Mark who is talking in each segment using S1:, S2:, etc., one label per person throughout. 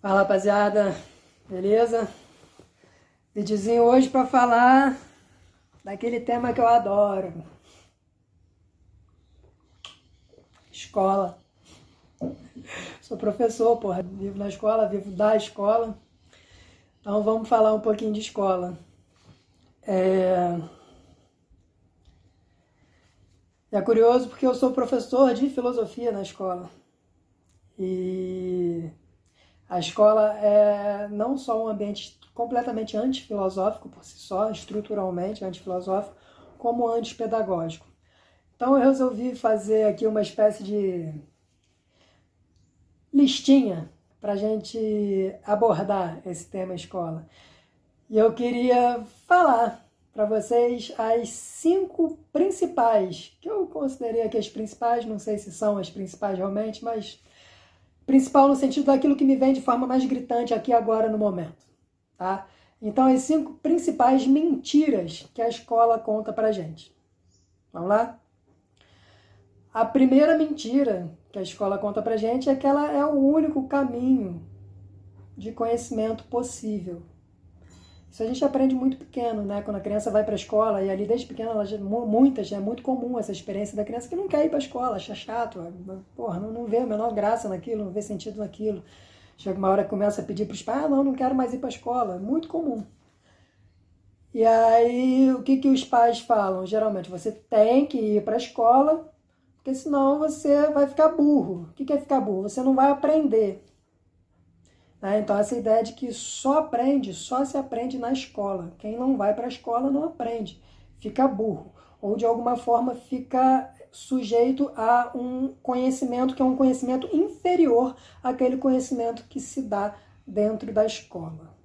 S1: Fala rapaziada, beleza? Videozinho hoje para falar daquele tema que eu adoro: escola. Sou professor, porra, vivo na escola, vivo da escola. Então vamos falar um pouquinho de escola. É... é curioso porque eu sou professor de filosofia na escola. E a escola é não só um ambiente completamente antifilosófico por si só, estruturalmente antifilosófico, como antipedagógico. Então eu resolvi fazer aqui uma espécie de listinha para a gente abordar esse tema escola. E eu queria falar para vocês as cinco principais, que eu considerei aqui as principais, não sei se são as principais realmente, mas Principal no sentido daquilo que me vem de forma mais gritante aqui agora no momento, tá? Então, as cinco principais mentiras que a escola conta pra gente. Vamos lá? A primeira mentira que a escola conta pra gente é que ela é o único caminho de conhecimento possível. Isso a gente aprende muito pequeno, né? Quando a criança vai para a escola, e ali desde pequena, ela muitas, é muito comum essa experiência da criança que não quer ir para a escola, acha chato, porra, não, não vê a menor graça naquilo, não vê sentido naquilo. Chega uma hora que começa a pedir para os pais, ah, não, não quero mais ir para a escola. É muito comum. E aí, o que, que os pais falam? Geralmente, você tem que ir para a escola, porque senão você vai ficar burro. O que, que é ficar burro? Você não vai aprender. Né? Então, essa ideia de que só aprende, só se aprende na escola. Quem não vai para a escola não aprende, fica burro. Ou de alguma forma fica sujeito a um conhecimento que é um conhecimento inferior àquele conhecimento que se dá dentro da escola.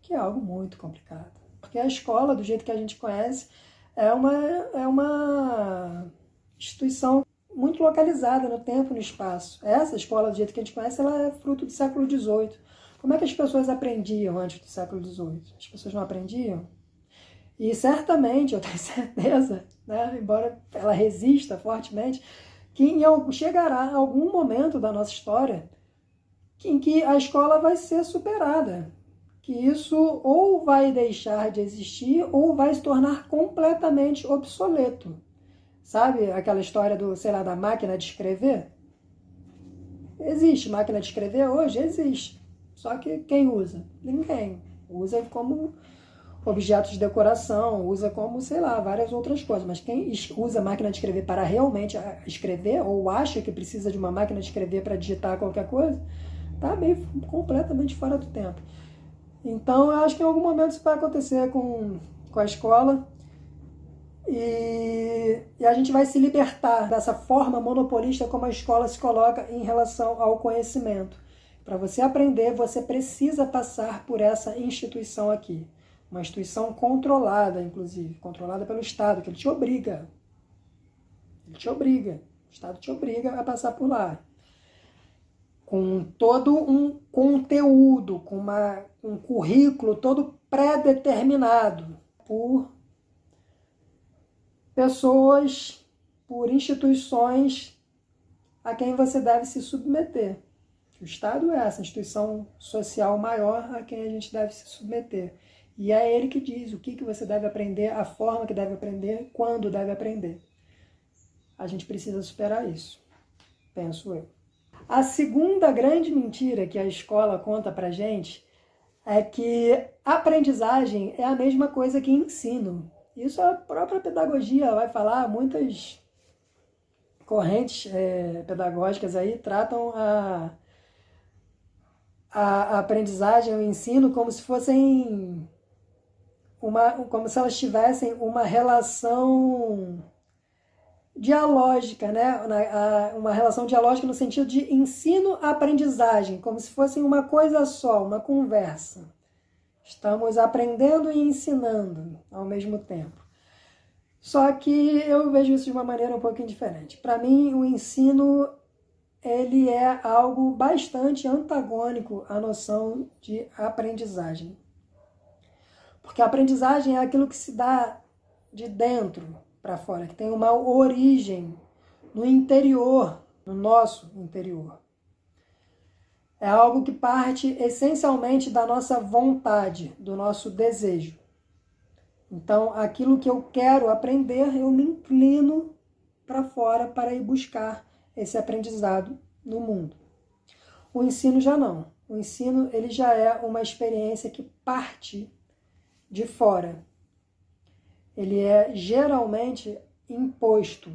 S1: Que é algo muito complicado. Porque a escola, do jeito que a gente conhece, é uma, é uma instituição muito localizada no tempo e no espaço. Essa escola, do jeito que a gente conhece, ela é fruto do século XVIII. Como é que as pessoas aprendiam antes do século XVIII? As pessoas não aprendiam? E certamente, eu tenho certeza, né, embora ela resista fortemente, que em, chegará algum momento da nossa história em que a escola vai ser superada. Que isso ou vai deixar de existir ou vai se tornar completamente obsoleto. Sabe aquela história do, sei lá, da máquina de escrever? Existe máquina de escrever hoje? Existe. Só que quem usa? Ninguém. Usa como objetos de decoração, usa como, sei lá, várias outras coisas. Mas quem usa máquina de escrever para realmente escrever, ou acha que precisa de uma máquina de escrever para digitar qualquer coisa, tá meio completamente fora do tempo. Então, eu acho que em algum momento isso vai acontecer com, com a escola. E, e, a gente vai se libertar dessa forma monopolista como a escola se coloca em relação ao conhecimento. Para você aprender, você precisa passar por essa instituição aqui. Uma instituição controlada, inclusive, controlada pelo Estado, que ele te obriga. Ele te obriga. O Estado te obriga a passar por lá. Com todo um conteúdo, com uma, um currículo todo pré-determinado por pessoas, por instituições a quem você deve se submeter. O Estado é essa instituição social maior a quem a gente deve se submeter. E é ele que diz o que, que você deve aprender, a forma que deve aprender, quando deve aprender. A gente precisa superar isso, penso eu. A segunda grande mentira que a escola conta pra gente é que aprendizagem é a mesma coisa que ensino. Isso a própria pedagogia vai falar, muitas correntes é, pedagógicas aí tratam a, a, aprendizagem, o ensino, como se fossem uma, como se elas tivessem uma relação dialógica, né? uma relação dialógica no sentido de ensino-aprendizagem, como se fossem uma coisa só, uma conversa. Estamos aprendendo e ensinando ao mesmo tempo. Só que eu vejo isso de uma maneira um pouquinho diferente. Para mim, o ensino ele é algo bastante antagônico à noção de aprendizagem. Porque a aprendizagem é aquilo que se dá de dentro para fora, que tem uma origem no interior, no nosso interior É algo que parte essencialmente da nossa vontade, do nosso desejo. Então, aquilo que eu quero aprender, eu me inclino para fora para ir buscar esse aprendizado no mundo. O ensino já não. O ensino ele já é uma experiência que parte de fora. Ele é geralmente imposto.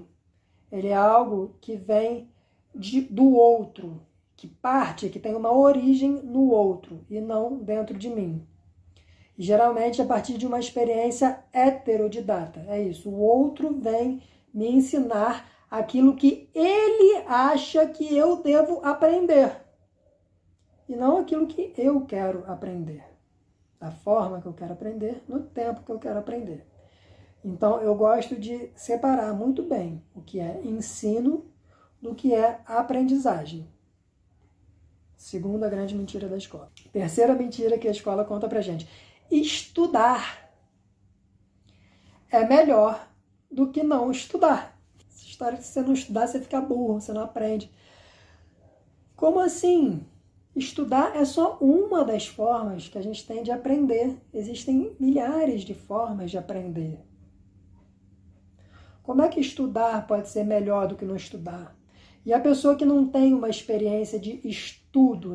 S1: Ele é algo que vem de, do outro, que parte, que tem uma origem no outro e não dentro de mim. E geralmente a partir de uma experiência heterodidata. É isso. O outro vem me ensinar aquilo que ele acha que eu devo aprender. E não aquilo que eu quero aprender. Da forma que eu quero aprender, no tempo que eu quero aprender. Então eu gosto de separar muito bem o que é ensino do que é aprendizagem. Segunda grande mentira da escola. Terceira mentira que a escola conta pra gente: estudar é melhor do que não estudar. Essa história se você não estudar, você fica burro, você não aprende. Como assim? Estudar é só uma das formas que a gente tem de aprender. Existem milhares de formas de aprender. Como é que estudar pode ser melhor do que não estudar? E a pessoa que não tem uma experiência de estudo,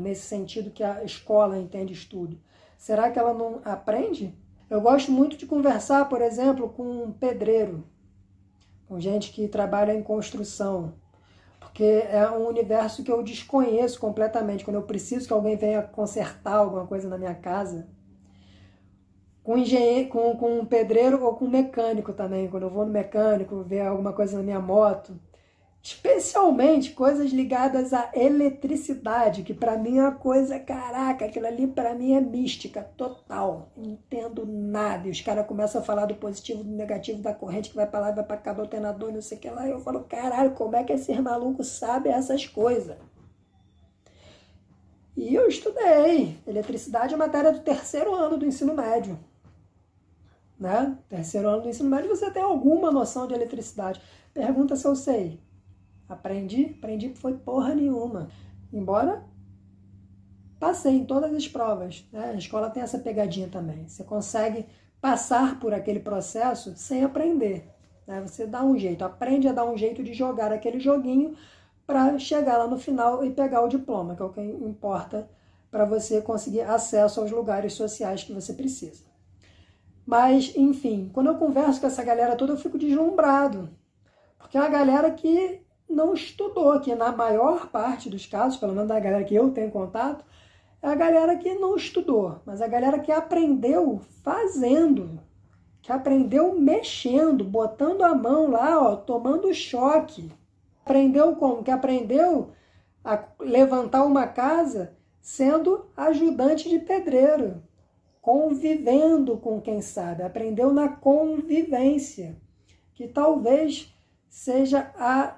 S1: nesse sentido que a escola entende estudo, será que ela não aprende? Eu gosto muito de conversar, por exemplo, com um pedreiro, com gente que trabalha em construção, porque é um universo que eu desconheço completamente. Quando eu preciso que alguém venha consertar alguma coisa na minha casa, com engenheiro, com, com um pedreiro ou com um mecânico também. Quando eu vou no mecânico ver alguma coisa na minha moto, especialmente coisas ligadas à eletricidade, que para mim é uma coisa, caraca, aquilo ali para mim é mística total. Não entendo nada. E os caras começam a falar do positivo, do negativo, da corrente que vai para lá, vai para cá, do alternador, não sei o que lá. E eu falo, caralho, como é que esses malucos sabem essas coisas? E eu estudei. Eletricidade é matéria do terceiro ano do ensino médio né? Terceiro ano do ensino médio, você tem alguma noção de eletricidade. Pergunta se eu sei. Aprendi? Aprendi foi porra nenhuma. Embora passei em todas as provas. Né? A escola tem essa pegadinha também. Você consegue passar por aquele processo sem aprender. Né? Você dá um jeito, aprende a dar um jeito de jogar aquele joguinho para chegar lá no final e pegar o diploma, que é o que importa para você conseguir acesso aos lugares sociais que você precisa. Mas, enfim, quando eu converso com essa galera toda, eu fico deslumbrado. Porque é uma galera que não estudou, que na maior parte dos casos, pelo menos da galera que eu tenho contato, é a galera que não estudou, mas a galera que aprendeu fazendo, que aprendeu mexendo, botando a mão lá, ó, tomando choque. Aprendeu como? Que aprendeu a levantar uma casa sendo ajudante de pedreiro convivendo com quem sabe, aprendeu na convivência, que talvez seja a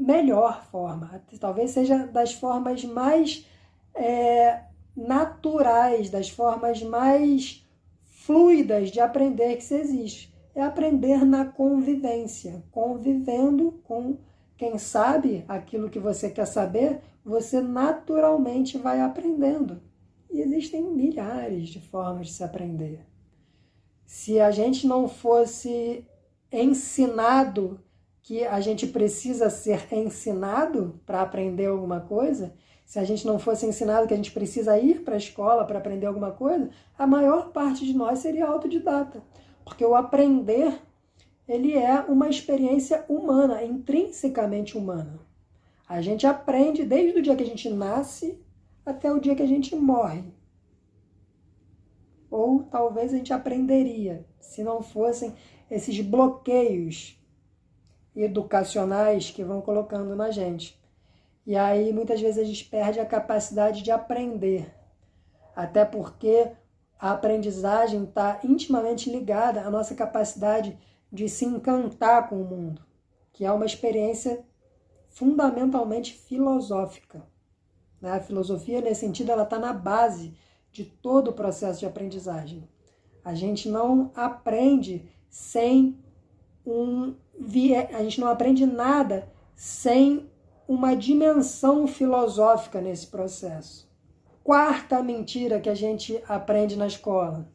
S1: melhor forma, talvez seja das formas mais é, naturais, das formas mais fluidas de aprender que se existe. É aprender na convivência, convivendo com quem sabe aquilo que você quer saber, você naturalmente vai aprendendo. E existem milhares de formas de se aprender. Se a gente não fosse ensinado que a gente precisa ser ensinado para aprender alguma coisa, se a gente não fosse ensinado que a gente precisa ir para a escola para aprender alguma coisa, a maior parte de nós seria autodidata. Porque o aprender, ele é uma experiência humana, intrinsecamente humana. A gente aprende desde o dia que a gente nasce até o dia que a gente morre. Ou talvez a gente aprenderia se não fossem esses bloqueios educacionais que vão colocando na gente. E aí muitas vezes a gente perde a capacidade de aprender, até porque a aprendizagem está intimamente ligada à nossa capacidade de se encantar com o mundo, que é uma experiência fundamentalmente filosófica. Né? A filosofia, nesse sentido, ela está na base de todo o processo de aprendizagem. A gente não aprende sem um a gente não aprende nada sem uma dimensão filosófica nesse processo. Quarta mentira que a gente aprende na escola,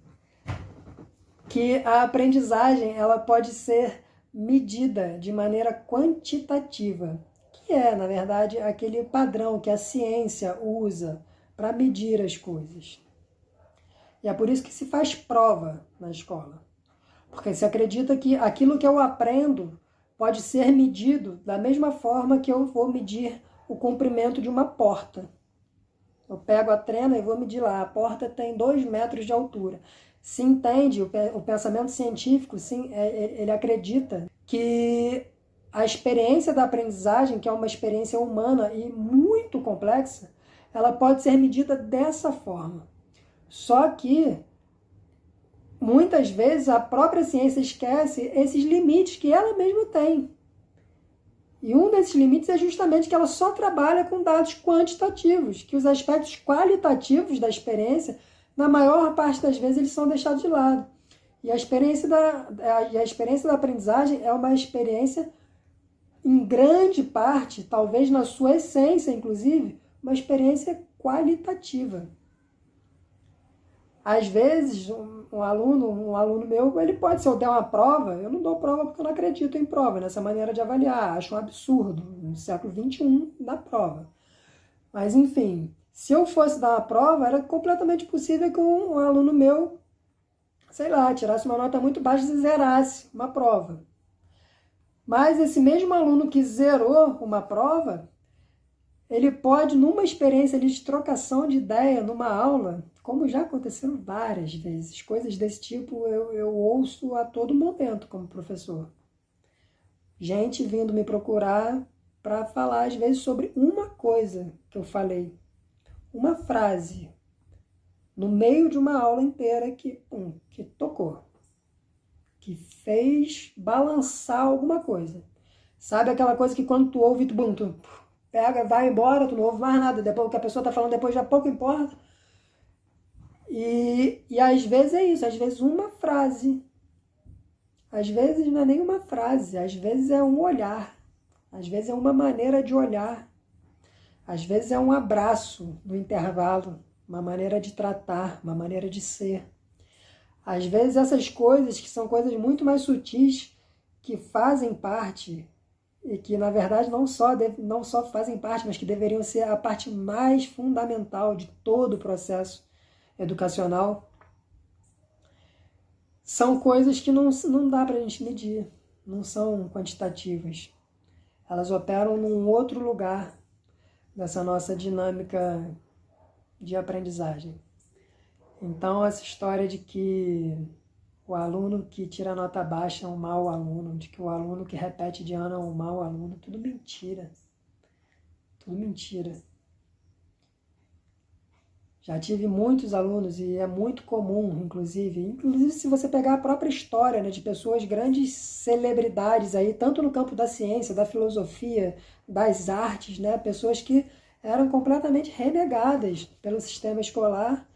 S1: que a aprendizagem ela pode ser medida de maneira quantitativa, que é, na verdade, aquele padrão que a ciência usa para medir as coisas. E é por isso que se faz prova na escola. Porque se acredita que aquilo que eu aprendo pode ser medido da mesma forma que eu vou medir o comprimento de uma porta. Eu pego a trena e vou medir lá. A porta tem dois metros de altura. Se entende, o pensamento científico, sim, é, é, ele acredita que a experiência da aprendizagem, que é uma experiência humana e muito complexa, ela pode ser medida dessa forma. Só que muitas vezes a própria ciência esquece esses limites que ela mesma tem. E um desses limites é justamente que ela só trabalha com dados quantitativos, que os aspectos qualitativos da experiência, na maior parte das vezes, eles são deixados de lado. E a experiência da, a, a experiência da aprendizagem é uma experiência, em grande parte, talvez na sua essência, inclusive, uma experiência qualitativa. Às vezes, um, um, aluno, um aluno meu, ele pode, se eu der uma prova, eu não dou prova porque eu não acredito em prova, nessa maneira de avaliar. Acho um absurdo, no século XXI, dar prova. Mas, enfim, se eu fosse dar uma prova, era completamente possível que um, um aluno meu, sei lá, tirasse uma nota muito baixa e zerasse uma prova. Mas esse mesmo aluno que zerou uma prova, ele pode, numa experiência de trocação de ideia, numa aula, como já aconteceu várias vezes, coisas desse tipo eu, eu ouço a todo momento como professor. Gente vindo me procurar para falar, às vezes, sobre uma coisa que eu falei, uma frase, no meio de uma aula inteira que, pum, que tocou, que fez balançar alguma coisa. Sabe aquela coisa que quando tu ouve, tu, bum, tu pega, vai embora, tu não ouve mais nada, depois que a pessoa está falando depois já pouco importa. E, e às vezes é isso, às vezes uma frase. Às vezes não é nem uma frase, às vezes é um olhar, às vezes é uma maneira de olhar, às vezes é um abraço no intervalo, uma maneira de tratar, uma maneira de ser. Às vezes essas coisas, que são coisas muito mais sutis, que fazem parte e que na verdade não só, não só fazem parte, mas que deveriam ser a parte mais fundamental de todo o processo educacional, são coisas que não, não dá para a gente medir, não são quantitativas. Elas operam num outro lugar dessa nossa dinâmica de aprendizagem. Então, essa história de que o aluno que tira nota baixa é um mau aluno, de que o aluno que repete de ano é um mau aluno, tudo mentira. Tudo mentira. Já tive muitos alunos e é muito comum, inclusive, inclusive se você pegar a própria história né, de pessoas grandes celebridades aí, tanto no campo da ciência, da filosofia, das artes, né, pessoas que eram completamente renegadas pelo sistema escolar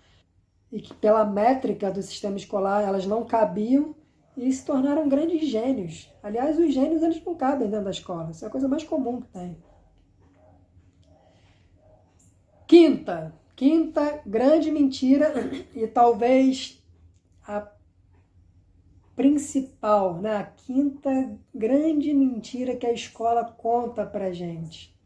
S1: e que pela métrica do sistema escolar elas não cabiam e se tornaram grandes gênios. Aliás, os gênios eles não cabem dentro da escola, isso é a coisa mais comum que tem. Quinta, Quinta grande mentira, e talvez a principal, né? a quinta grande mentira que a escola conta para gente.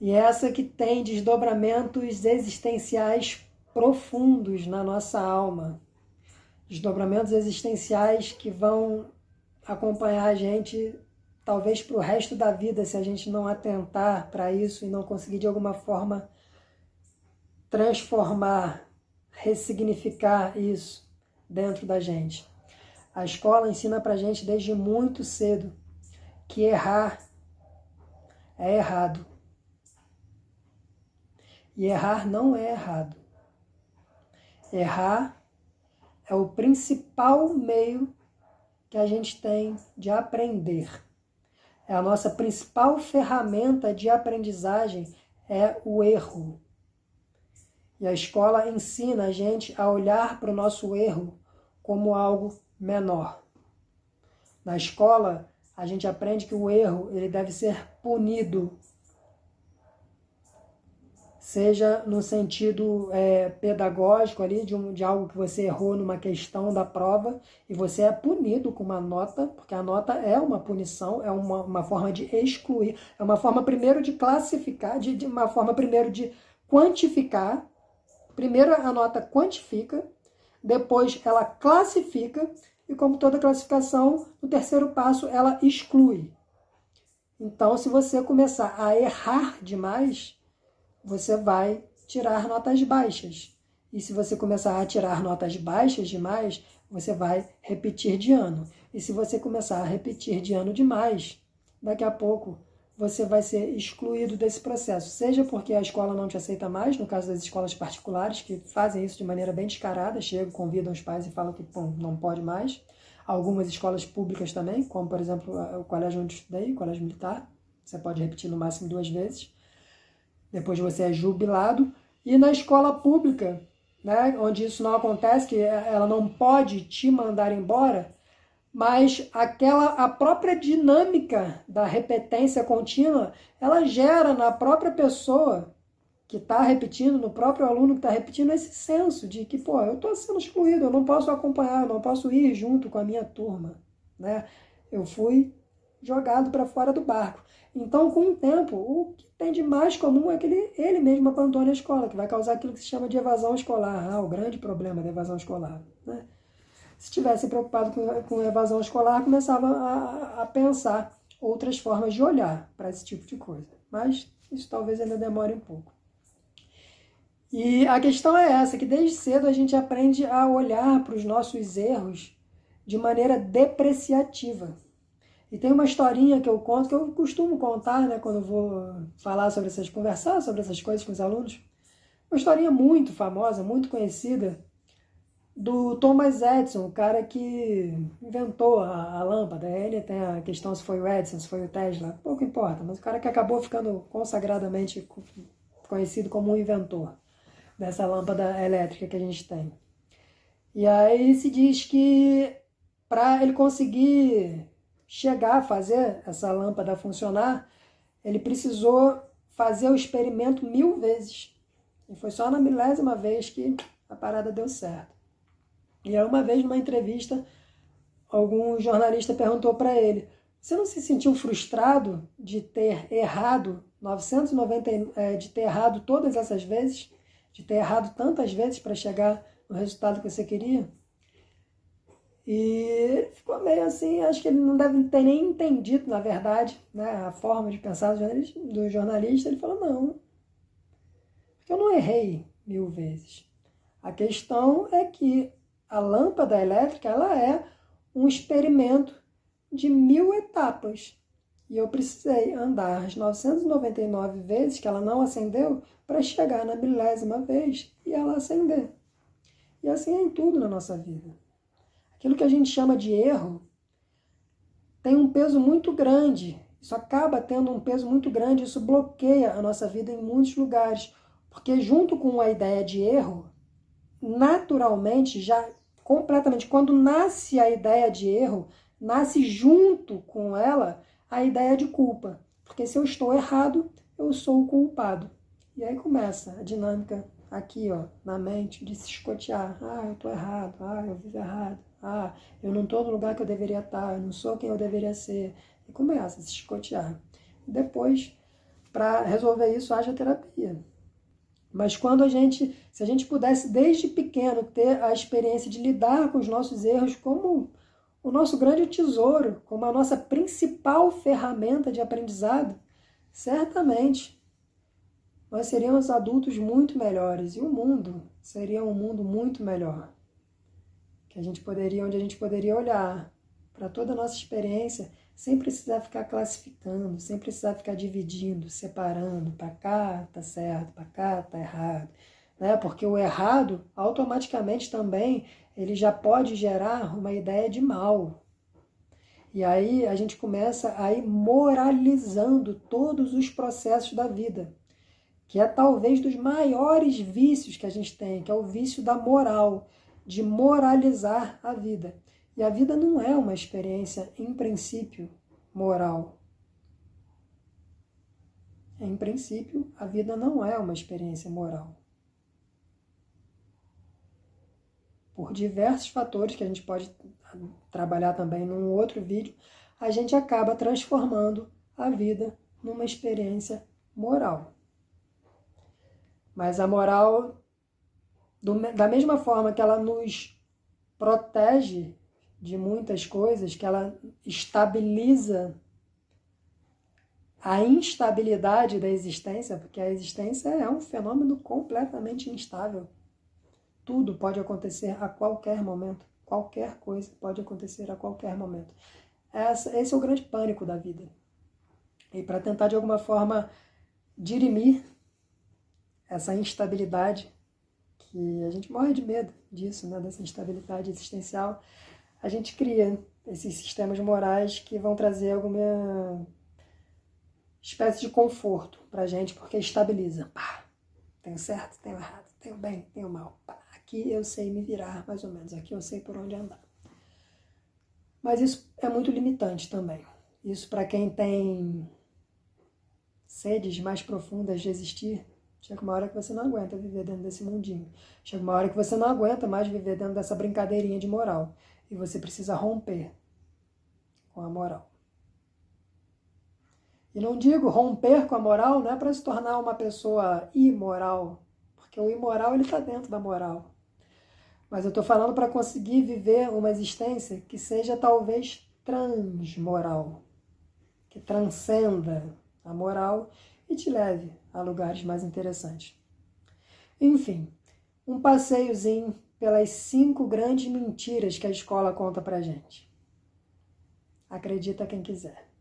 S1: E essa que tem desdobramentos existenciais profundos na nossa alma. Desdobramentos existenciais que vão acompanhar a gente talvez para o resto da vida se a gente não atentar para isso e não conseguir de alguma forma transformar, ressignificar isso dentro da gente. A escola ensina para gente desde muito cedo que errar é errado. E errar não é errado. Errar é o principal meio que a gente tem de aprender. É a nossa principal ferramenta de aprendizagem é o erro. E a escola ensina a gente a olhar para o nosso erro como algo menor. Na escola, a gente aprende que o erro ele deve ser punido, seja no sentido é, pedagógico ali de, um, de algo que você errou numa questão da prova e você é punido com uma nota, porque a nota é uma punição, é uma, uma forma de excluir, é uma forma primeiro de classificar, de, de uma forma primeiro de quantificar. Primeiro a nota quantifica, depois ela classifica e como toda classificação, no terceiro passo ela exclui. Então, se você começar a errar demais, você vai tirar notas baixas. E se você começar a tirar notas baixas demais, você vai repetir de ano. E se você começar a repetir de ano demais, daqui a pouco você vai ser excluído desse processo. Seja porque a escola não te aceita mais, no caso das escolas particulares, que fazem isso de maneira bem descarada, chegam, convidam os pais e falam que pô, não pode mais. Algumas escolas públicas também, como por exemplo o colégio onde estudei, o colégio militar, você pode repetir no máximo duas vezes. Depois você é jubilado. E na escola pública, né, onde isso não acontece, que ela não pode te mandar embora, mas aquela a própria dinâmica da repetência contínua, ela gera na própria pessoa que está repetindo, no próprio aluno que está repetindo, esse senso de que, pô, eu estou sendo excluído, eu não posso acompanhar, eu não posso ir junto com a minha turma, né? Eu fui jogado para fora do barco. Então, com o tempo, o que tem de mais comum é que ele, ele mesmo abandone a escola, que vai causar aquilo que se chama de evasão escolar. Ah, o grande problema da evasão escolar, né? Se estivesse preocupado com, com evasão escolar, começava a, a pensar outras formas de olhar para esse tipo de coisa. Mas isso talvez ainda demore um pouco. E a questão é essa, que desde cedo a gente aprende a olhar para os nossos erros de maneira depreciativa. E tem uma historinha que eu conto, que eu costumo contar, né, quando eu vou falar sobre essas, conversar sobre essas coisas com os alunos. Uma historinha muito famosa, muito conhecida, do Thomas Edison, o cara que inventou a, a lâmpada. Ele tem a questão se foi o Edison, se foi o Tesla, pouco importa, mas o cara que acabou ficando consagradamente conhecido como um inventor dessa lâmpada elétrica que a gente tem. E aí se diz que para ele conseguir chegar a fazer essa lâmpada funcionar, ele precisou fazer o experimento mil vezes. E foi só na milésima vez que a parada deu certo. E aí, uma vez, numa entrevista, algum jornalista perguntou para ele: Você não se sentiu frustrado de ter errado 990, é, de ter errado todas essas vezes? De ter errado tantas vezes para chegar no resultado que você queria? E ele ficou meio assim, acho que ele não deve ter nem entendido, na verdade, né, a forma de pensar do jornalista. Ele falou: Não, porque eu não errei mil vezes. A questão é que a lâmpada elétrica ela é um experimento de mil etapas. E eu precisei andar as 999 vezes que ela não acendeu para chegar na milésima vez e ela acender. E assim é em tudo na nossa vida. Aquilo que a gente chama de erro tem um peso muito grande. Isso acaba tendo um peso muito grande, isso bloqueia a nossa vida em muitos lugares. Porque junto com a ideia de erro, naturalmente já completamente. Quando nasce a ideia de erro, nasce junto com ela a ideia de culpa. Porque se eu estou errado, eu sou o culpado. E aí começa a dinâmica aqui, ó, na mente, de se escotear. Ah, eu estou errado. Ah, eu vivo errado. Ah, eu não estou no lugar que eu deveria estar. Eu não sou quem eu deveria ser. E começa a se escotear. Depois, para resolver isso, haja terapia. Mas quando a gente, se a gente pudesse desde pequeno ter a experiência de lidar com os nossos erros como o nosso grande tesouro, como a nossa principal ferramenta de aprendizado, certamente nós seríamos adultos muito melhores e o mundo seria um mundo muito melhor. Que a gente poderia, onde a gente poderia olhar para toda a nossa experiência sem precisar ficar classificando, sem precisar ficar dividindo, separando, para cá tá certo, para cá tá errado, né? Porque o errado automaticamente também ele já pode gerar uma ideia de mal. E aí a gente começa a ir moralizando todos os processos da vida, que é talvez dos maiores vícios que a gente tem, que é o vício da moral, de moralizar a vida. E a vida não é uma experiência, em princípio, moral? Em princípio, a vida não é uma experiência moral. Por diversos fatores que a gente pode trabalhar também num outro vídeo, a gente acaba transformando a vida numa experiência moral. Mas a moral, do, da mesma forma que ela nos protege de muitas coisas, que ela estabiliza a instabilidade da existência, porque a existência é um fenômeno completamente instável. Tudo pode acontecer a qualquer momento. Qualquer coisa pode acontecer a qualquer momento. Essa, esse é o grande pânico da vida. E para tentar de alguma forma dirimir essa instabilidade, que a gente morre de medo disso, né, dessa instabilidade existencial, a gente cria esses sistemas morais que vão trazer alguma espécie de conforto para a gente, porque estabiliza. Pá, tenho certo, tenho errado, tenho bem, tenho mal. Pá, aqui eu sei me virar, mais ou menos, aqui eu sei por onde andar. Mas isso é muito limitante também. Isso para quem tem sedes mais profundas de existir, chega uma hora que você não aguenta viver dentro desse mundinho. Chega uma hora que você não aguenta mais viver dentro dessa brincadeirinha de moral. E você precisa romper com a moral. E não digo romper com a moral não é para se tornar uma pessoa imoral, porque o imoral ele está dentro da moral. Mas eu estou falando para conseguir viver uma existência que seja talvez transmoral, que transcenda a moral e te leve a lugares mais interessantes. Enfim, um passeiozinho pelas cinco grandes mentiras que a escola conta pra gente. Acredita quem quiser.